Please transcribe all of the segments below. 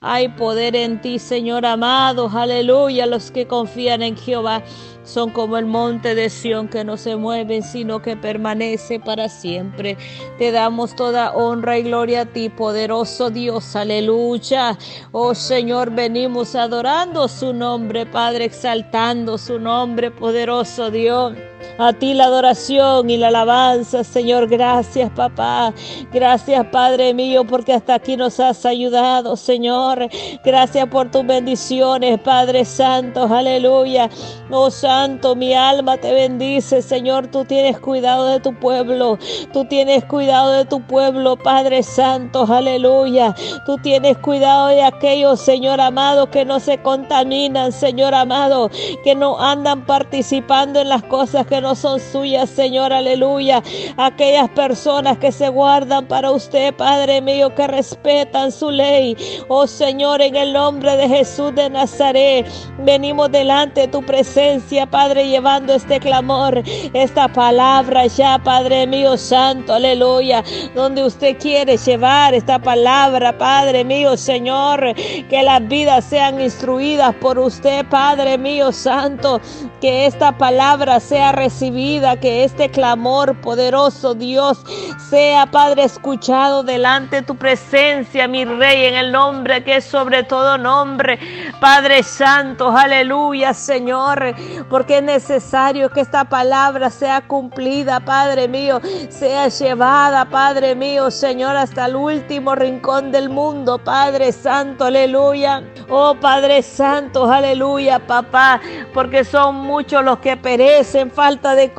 Hay poder en ti, Señor amado. Aleluya. Los que confían en Jehová son como el monte de Sión que no se mueve, sino que permanece para siempre. Te damos toda honra y gloria a ti, poderoso Dios. Aleluya. Oh Señor, venimos adorando su nombre, Padre, exaltando su nombre, poderoso Dios. A ti la adoración y la alabanza, Señor. Gracias, papá. Gracias, Padre mío, porque hasta aquí nos has ayudado, Señor. Gracias por tus bendiciones, Padre Santo. Aleluya. Oh Santo, mi alma te bendice, Señor. Tú tienes cuidado de tu pueblo. Tú tienes cuidado de tu pueblo, Padre Santo. Aleluya. Tú tienes cuidado de aquellos, Señor amado, que no se contaminan, Señor amado, que no andan participando en las cosas que no son suyas, Señor, aleluya. Aquellas personas que se guardan para usted, Padre mío, que respetan su ley. Oh Señor, en el nombre de Jesús de Nazaret, venimos delante de tu presencia, Padre, llevando este clamor, esta palabra ya, Padre mío, santo, aleluya. Donde usted quiere llevar esta palabra, Padre mío, Señor, que las vidas sean instruidas por usted, Padre mío, santo, que esta palabra sea recibida, que este clamor poderoso, Dios, sea, Padre, escuchado delante de tu presencia, mi Rey, en el nombre que es sobre todo nombre, Padre Santo, aleluya, Señor, porque es necesario que esta palabra sea cumplida, Padre mío, sea llevada, Padre mío, Señor, hasta el último rincón del mundo, Padre Santo, aleluya. Oh Padre Santo, aleluya, papá, porque son muchos los que perecen, falta de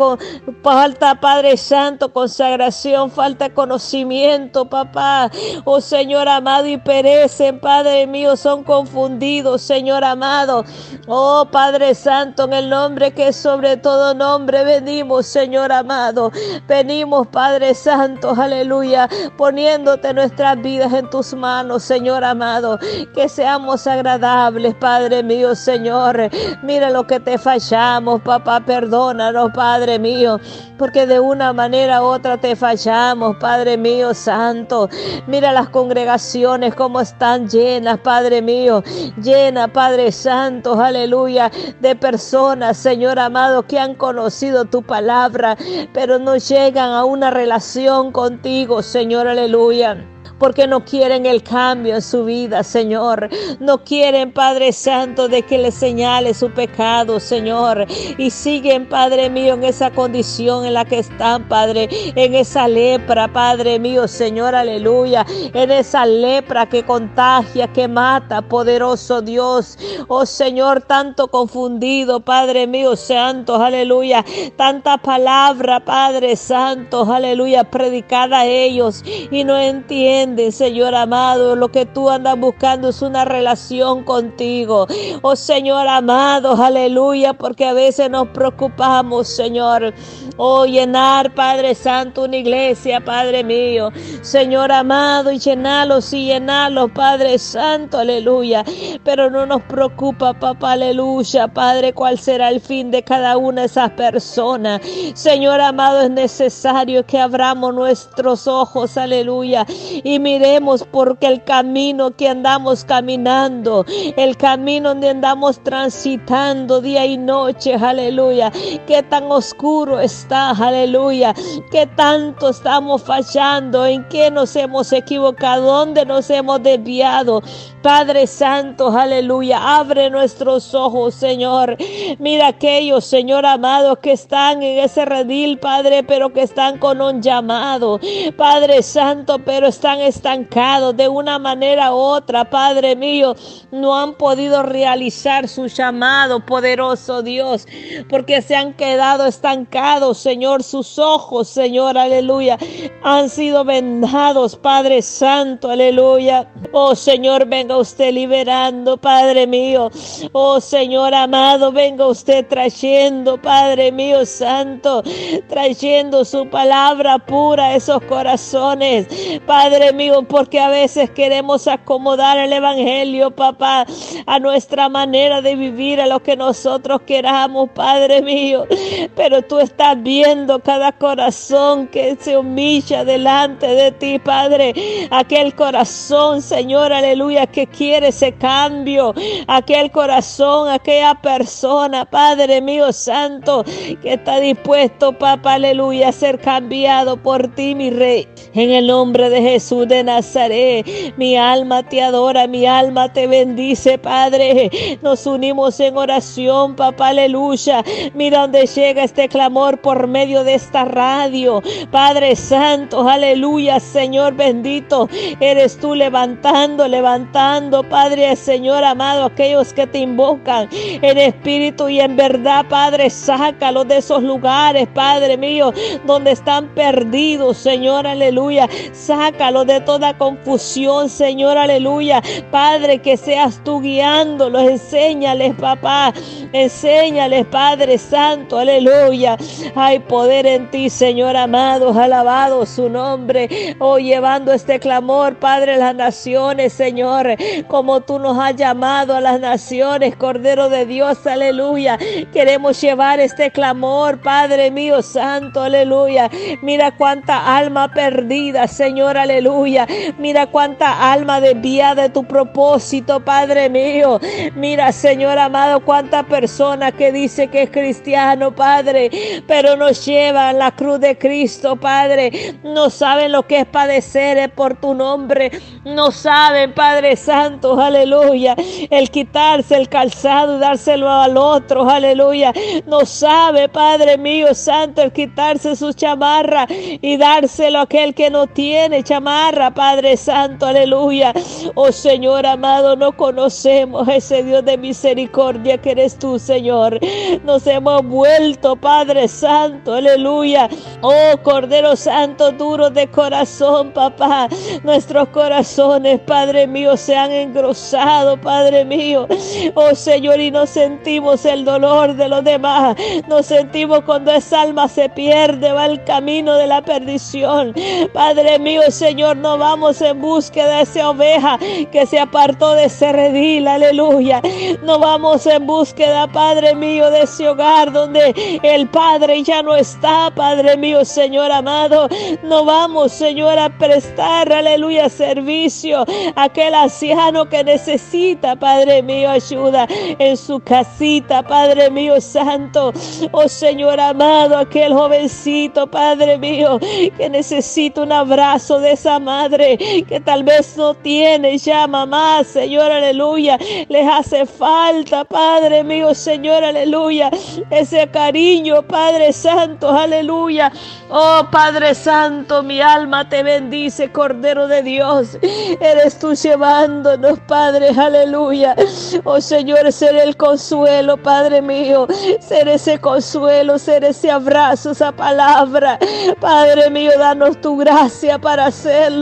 falta, Padre Santo, consagración, falta conocimiento, papá. Oh Señor amado, y perecen, Padre mío, son confundidos, Señor amado. Oh Padre Santo, en el nombre que es sobre todo nombre, venimos, Señor amado. Venimos, Padre Santo, aleluya, poniéndote nuestras vidas en tus manos, Señor amado. Que seamos agradables, Padre mío, Señor. Mira lo que te fallamos, papá, perdónanos, Padre mío, porque de una manera u otra te fallamos, Padre mío, Santo. Mira las congregaciones como están llenas, Padre mío, llena, Padre Santo, aleluya, de personas, Señor amado, que han conocido tu palabra, pero no llegan a una relación contigo, Señor, aleluya porque no quieren el cambio en su vida, Señor. No quieren, Padre Santo, de que le señale su pecado, Señor. Y siguen, Padre mío, en esa condición en la que están, Padre, en esa lepra, Padre mío, Señor, aleluya. En esa lepra que contagia, que mata, poderoso Dios. Oh Señor, tanto confundido, Padre mío, santo, aleluya. Tanta palabra, Padre Santo, aleluya, predicada a ellos y no entienden Señor amado. Lo que tú andas buscando es una relación contigo. Oh Señor amado, aleluya, porque a veces nos preocupamos, Señor. Oh, llenar, Padre Santo, una iglesia, Padre mío. Señor amado, y llenarlos y llenarlos, Padre Santo, aleluya. Pero no nos preocupa, papá, aleluya, Padre, cuál será el fin de cada una de esas personas. Señor amado, es necesario que abramos nuestros ojos, aleluya, y miremos porque el camino que andamos caminando, el camino donde andamos transitando día y noche, aleluya, qué tan oscuro está, aleluya, qué tanto estamos fallando, en qué nos hemos equivocado, dónde nos hemos desviado. Padre Santo, aleluya, abre nuestros ojos, Señor. Mira aquellos, Señor amado, que están en ese redil, Padre, pero que están con un llamado. Padre Santo, pero están estancados de una manera u otra, Padre mío, no han podido realizar su llamado, poderoso Dios, porque se han quedado estancados, Señor, sus ojos, Señor, aleluya, han sido vendados, Padre Santo, aleluya. Oh Señor, venga usted liberando, Padre mío. Oh Señor amado, venga usted trayendo, Padre mío santo, trayendo su palabra pura a esos corazones. Padre mío, porque a veces queremos acomodar el Evangelio, papá, a nuestra manera de vivir, a lo que nosotros queramos, Padre mío. Pero tú estás viendo cada corazón que se humilla delante de ti, Padre. Aquel corazón, Señor, aleluya, que quiere ese cambio. Aquel corazón, aquella persona, Padre mío santo, que está dispuesto, papá, aleluya, a ser cambiado por ti, mi rey. En el nombre de Jesús de Nazaret, mi alma te adora, mi alma te bendice, Padre. Nos unimos en oración, papá, aleluya. Mira donde llega este clamor por medio de esta radio. Padre Santo, aleluya, Señor bendito. Eres tú levantando, levantando, Padre, Señor amado, aquellos que te invocan en espíritu y en verdad, Padre, sácalos de esos lugares, Padre mío, donde están perdidos, Señor, aleluya. Sácalos de toda confusión, Señor, aleluya. Padre, que seas tú guiándolos, enséñales, papá, enséñales, Padre Santo, aleluya. Hay poder en ti, Señor amado, alabado su nombre. Oh, llevando este clamor, Padre, las naciones, Señor, como tú nos has llamado a las naciones, Cordero de Dios, aleluya. Queremos llevar este clamor, Padre mío santo, aleluya. Mira cuánta alma perdida, Señor, aleluya. Mira cuánta alma desviada de tu propósito, Padre mío. Mira, Señor amado, cuánta persona que dice que es cristiano, Padre, pero nos lleva a la cruz de Cristo, Padre. No saben lo que es padecer por tu nombre. No saben, Padre Santo, aleluya. El quitarse el calzado y dárselo al otro, aleluya. No sabe, Padre mío santo, el quitarse su chamarra y dárselo a aquel que no tiene chamarra, Padre Santo, aleluya. Oh Señor amado, no conocemos ese Dios de misericordia que eres tú, Señor. Nos hemos vuelto, Padre Santo, aleluya. Oh Cordero Santo, duro de corazón, papá. Nuestros corazones, Padre mío, se han engrosado, Padre mío. Oh Señor, y nos sentimos el dolor de los demás. Nos sentimos cuando esa alma se pierde, va el camino de la perdición. Padre mío, Señor, no vamos en búsqueda de esa oveja que se apartó de ese redil, aleluya. No vamos en búsqueda, Padre mío, de ese hogar donde el Padre ya no está, Padre mío, Señor amado. No vamos, Señor, a prestar, aleluya, servicio a aquel anciano que necesita, Padre mío, ayuda en su casita, Padre mío, santo. Oh Señor amado, aquel jovencito, Padre mío, que necesita un abrazo de esa madre que tal vez no tiene ya mamá, Señor, aleluya. Les hace falta, Padre mío, Señor, aleluya. Ese cariño, Padre Santo, aleluya. Oh Padre Santo, mi alma te bendice, Cordero de Dios. Eres tú llevándonos, Padre, aleluya. Oh Señor, ser el consuelo, Padre mío. Ser ese consuelo, ser ese abrazo, esa palabra. Padre mío, danos tu gracia para hacerlo.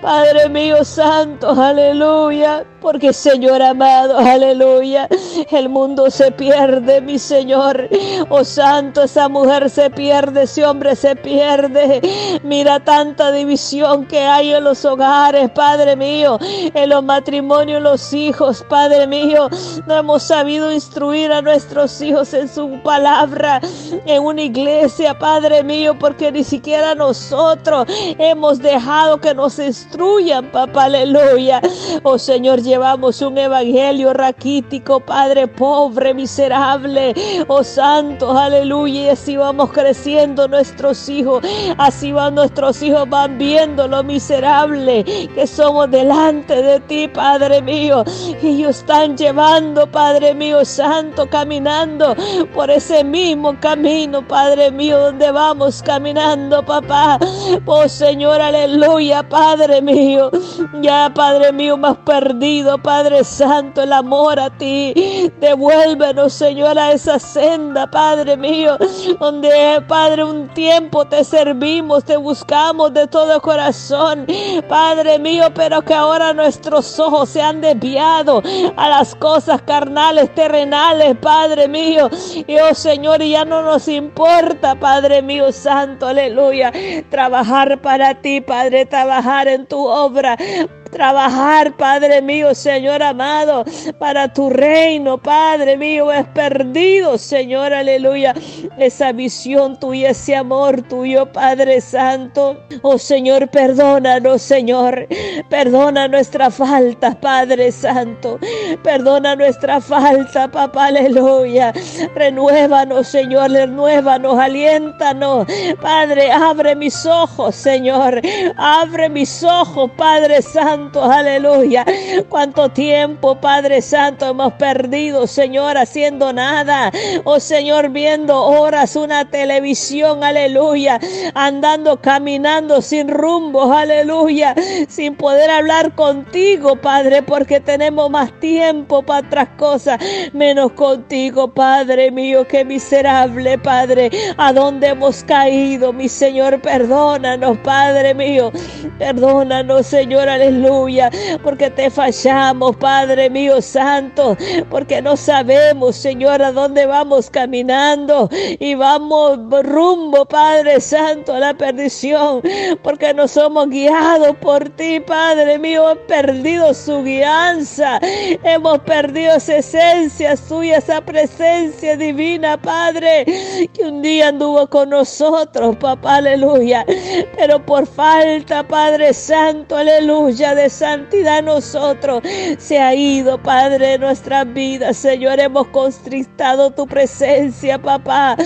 Padre mío, Santo, aleluya. Porque Señor amado, aleluya, el mundo se pierde, mi Señor. Oh Santo, esa mujer se pierde, ese hombre se pierde. Mira tanta división que hay en los hogares, Padre mío, en los matrimonios, los hijos, Padre mío. No hemos sabido instruir a nuestros hijos en su palabra, en una iglesia, Padre mío, porque ni siquiera nosotros hemos dejado que nos instruyan, papá, aleluya. Oh Señor, llevamos un evangelio raquítico, Padre pobre, miserable. Oh Santo, aleluya. Y así vamos creciendo nuestros hijos. Así van nuestros hijos, van viendo lo miserable que somos delante de ti, Padre mío. Y ellos están llevando, Padre mío, Santo, caminando por ese mismo camino, Padre mío, donde vamos caminando, papá. Oh Señor, aleluya, Padre mío. Ya, Padre mío, más perdido Padre Santo, el amor a ti. Devuélvenos, Señor, a esa senda, Padre mío, donde, Padre, un tiempo te servimos, te buscamos de todo corazón, Padre mío, pero que ahora nuestros ojos se han desviado a las cosas carnales, terrenales, Padre mío. Y oh Señor, ya no nos importa, Padre mío, Santo, aleluya, trabajar para ti, Padre, trabajar en tu obra, trabajar, Padre mío, Señor amado, para tu reino, Padre mío, es perdido, Señor, aleluya, esa visión tuya, ese amor tuyo, Padre Santo. Oh Señor, perdónanos, Señor, perdona nuestra falta, Padre Santo, perdona nuestra falta, papá, aleluya. Renuévanos, Señor, renuévanos, aliéntanos, Padre, abre mis ojos, Señor, abre mis ojos, Padre Santo aleluya. Cuánto tiempo, Padre Santo, hemos perdido, Señor, haciendo nada. Oh Señor, viendo horas una televisión, aleluya. Andando, caminando sin rumbo, aleluya. Sin poder hablar contigo, Padre, porque tenemos más tiempo para otras cosas, menos contigo, Padre mío. Qué miserable, Padre. ¿A dónde hemos caído, mi Señor? Perdónanos, Padre mío. Perdónanos, Señor, aleluya porque te fallamos, Padre mío santo, porque no sabemos, Señor, a dónde vamos caminando y vamos rumbo, Padre santo, a la perdición, porque no somos guiados por ti, Padre mío, hemos perdido su guianza, hemos perdido esa esencia suya, esa presencia divina, Padre, que un día anduvo con nosotros, papá, aleluya, pero por falta, Padre santo, aleluya, de santidad nosotros se ha ido, Padre, de nuestras vidas. Señor, hemos constrictado tu presencia, papá.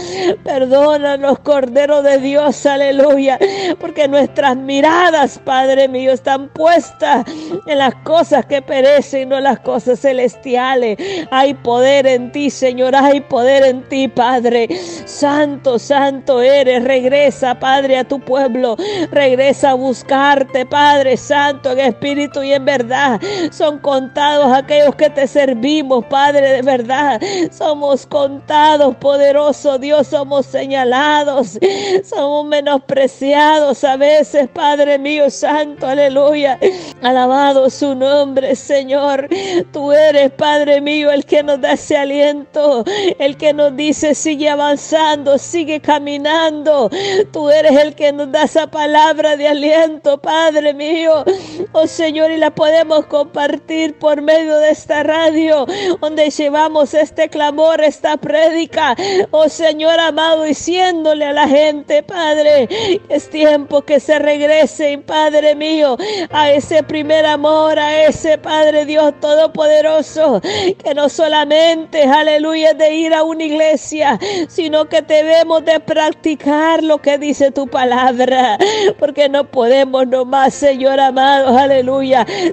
Perdónanos, Cordero de Dios, aleluya, porque nuestras miradas, Padre mío, están puestas en las cosas que perecen, no en las cosas celestiales. Hay poder en ti, Señor, hay poder en ti, Padre. Santo, santo eres. Regresa, Padre, a tu pueblo. Regresa a buscarte, Padre Santo, en espíritu espíritu y en verdad. Son contados aquellos que te servimos, Padre, de verdad. Somos contados, poderoso Dios, somos señalados, somos menospreciados a veces, Padre mío santo, aleluya. Alabado su nombre, Señor. Tú eres, Padre mío, el que nos da ese aliento, el que nos dice, sigue avanzando, sigue caminando. Tú eres el que nos da esa palabra de aliento, Padre mío. Oh Señor, y la podemos compartir por medio de esta radio, donde llevamos este clamor, esta prédica. Oh Señor amado, diciéndole a la gente, Padre, es tiempo que se regrese, Padre mío, a ese primer amor, a ese Padre Dios Todopoderoso, que no solamente, aleluya, de ir a una iglesia, sino que debemos de practicar lo que dice tu palabra, porque no podemos nomás, Señor amado, aleluya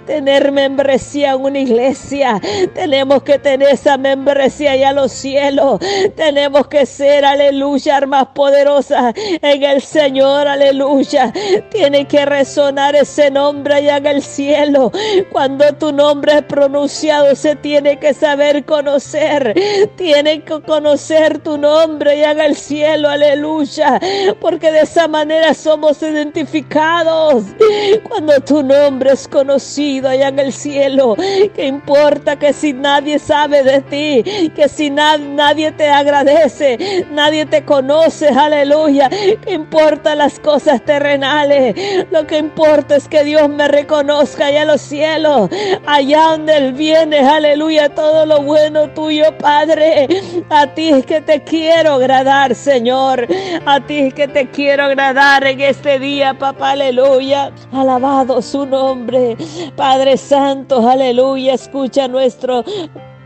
tener membresía en una iglesia. Tenemos que tener esa membresía allá a los cielos. Tenemos que ser, aleluya, armas poderosas en el Señor, aleluya. Tiene que resonar ese nombre allá en el cielo. Cuando tu nombre es pronunciado, se tiene que saber conocer. Tiene que conocer tu nombre allá en el cielo, aleluya. Porque de esa manera somos identificados. Cuando tu nombre es allá en el cielo. Que importa que si nadie sabe de ti, que si nadie te agradece, nadie te conoce, aleluya. Que importa las cosas terrenales. Lo que importa es que Dios me reconozca allá en los cielos, allá donde Él viene, aleluya. Todo lo bueno tuyo, Padre. A ti es que te quiero agradar, Señor. A ti es que te quiero agradar en este día, papá, aleluya. Alabado su nombre. Padre Santo, aleluya, escucha nuestro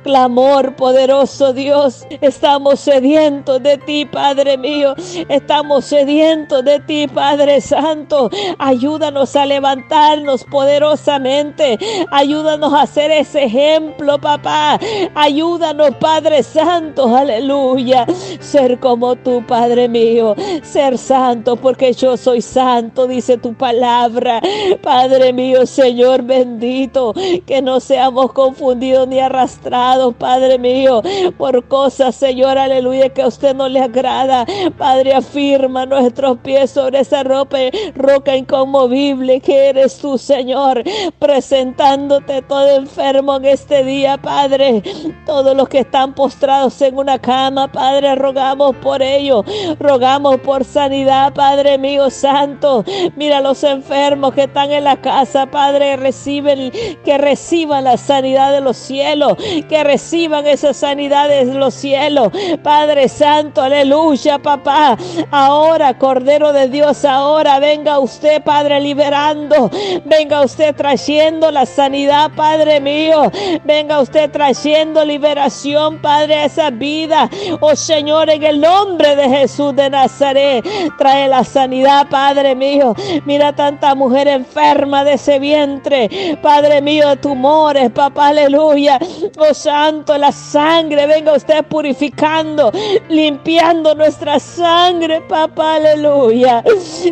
clamor, poderoso Dios. Estamos sedientos de ti, Padre mío. Estamos sedientos de ti, Padre Santo. Ayúdanos a levantarnos poderosamente. Ayúdanos a ser ese ejemplo, papá. Ayúdanos, Padre Santo. Aleluya. Ser como tú, Padre mío. Ser santo porque yo soy santo, dice tu palabra. Padre mío, Señor bendito. Que no seamos confundidos ni arrastrados Padre mío, por cosas, Señor, aleluya, que a usted no le agrada. Padre, afirma nuestros pies sobre esa ropa, roca inconmovible que eres tú, Señor, presentándote todo enfermo en este día, Padre. Todos los que están postrados en una cama, Padre, rogamos por ellos, rogamos por sanidad, Padre mío santo. Mira los enfermos que están en la casa, Padre, reciben, que reciban la sanidad de los cielos, que reciban esa sanidad de los cielos. Padre Santo, aleluya, papá. Ahora, Cordero de Dios, ahora venga usted, Padre, liberando. Venga usted trayendo la sanidad, Padre mío. Venga usted trayendo liberación, Padre, a esa vida. Oh Señor, en el nombre de Jesús de Nazaret, trae la sanidad, Padre mío. Mira tanta mujer enferma de ese vientre, Padre mío, tumores, papá, aleluya. Oh Santo, la sangre, venga usted purificando, limpiando nuestra sangre, papá, aleluya.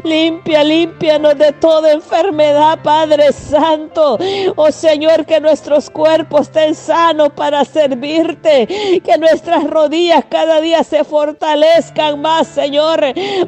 Limpia, límpianos de toda enfermedad, Padre Santo. Oh Señor, que nuestros cuerpos estén sanos para servirte, que nuestras rodillas cada día se fortalezcan más, Señor,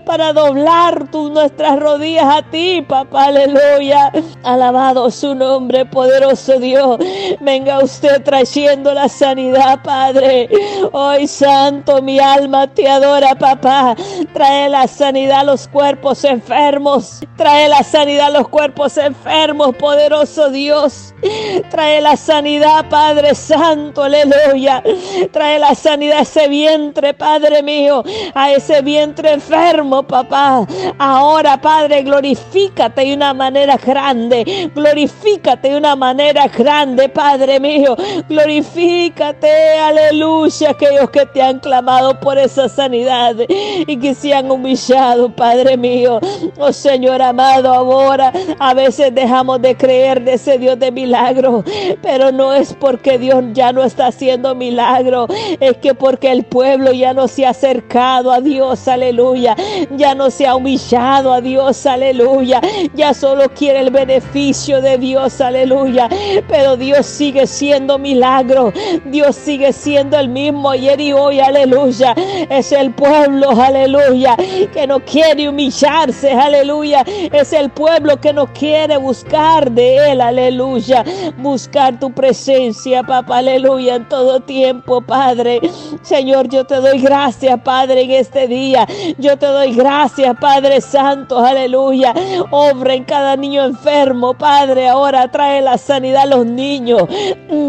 para doblar tu, nuestras rodillas a ti, papá, aleluya. Alabado su nombre, poderoso Dios. Venga usted trayendo la sanidad, Padre. Hoy, Santo, mi alma te adora, papá. Trae la sanidad a los cuerpos enfermos. Trae la sanidad a los cuerpos enfermos, poderoso Dios. Trae la sanidad, Padre Santo, aleluya. Trae la sanidad a ese vientre, Padre mío, a ese vientre enfermo, papá. Ahora, Padre, glorifícate de una manera grande. Glorifícate de una manera grande, Padre mío. Glorifícate, aleluya, aquellos que te han clamado por esa sanidad y que se han humillado, Padre mío. Oh Señor amado, ahora a veces dejamos de creer de ese Dios de milagro, pero no es porque Dios ya no está haciendo milagro, es que porque el pueblo ya no se ha acercado a Dios, aleluya, ya no se ha humillado a Dios, aleluya, ya solo quiere el beneficio de Dios, aleluya, pero Dios sigue siendo milagro, Dios sigue siendo el mismo ayer y hoy, aleluya, es el pueblo, aleluya, que no quiere humillarse, aleluya, es el pueblo que no quiere buscar de Él, aleluya, buscar tu presencia, papá, aleluya, en todo tiempo, Padre. Señor, yo te doy gracias, Padre, en este día. Yo te doy gracias, Padre Santo, aleluya. Obra en cada niño enfermo, Padre. Ahora trae la sanidad a los niños,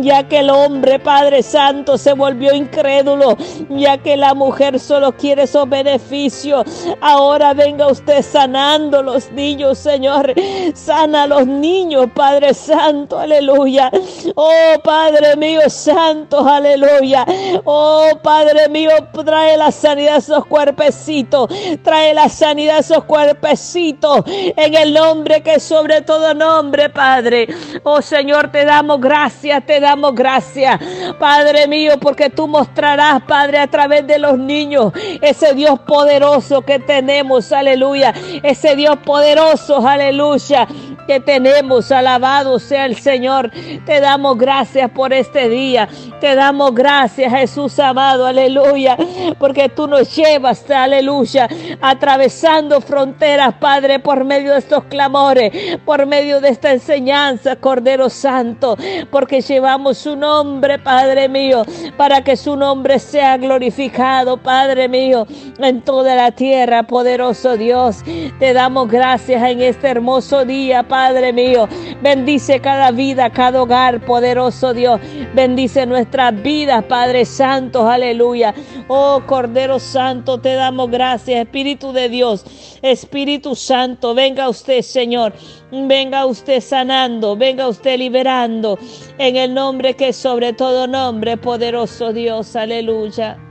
ya que el hombre, Padre Santo, se volvió incrédulo, ya que la mujer solo quiere esos beneficios. Ahora venga usted sanando los niños, Señor. Sana a los niños, Padre Santo, aleluya. Oh, Padre mío santo, aleluya. Oh, Padre mío, trae la sanidad a esos cuerpecitos. Trae la sanidad a esos cuerpecitos. En el nombre que sobre todo nombre, Padre. Oh, Señor, te damos gracias, te damos gracias. Padre mío, porque tú mostrarás, Padre, a través de los niños, ese Dios poderoso que tenemos, aleluya. Ese Dios poderoso, aleluya que tenemos. Alabado sea el Señor. Te damos gracias por este día. Te damos gracias, Jesús amado. Aleluya. Porque tú nos llevas, aleluya, atravesando fronteras, Padre, por medio de estos clamores, por medio de esta enseñanza, Cordero Santo. Porque llevamos su nombre, Padre mío, para que su nombre sea glorificado, Padre mío, en toda la tierra, poderoso Dios. Te damos gracias en este hermoso día, Padre mío. Bendice cada vida, cada hogar, poderoso Dios. Bendice nuestras vidas, Padre Santo, aleluya. Oh Cordero Santo, te damos gracias, Espíritu de Dios. Espíritu Santo, venga usted, Señor. Venga usted sanando, venga usted liberando. En el nombre que sobre todo nombre, poderoso Dios, aleluya.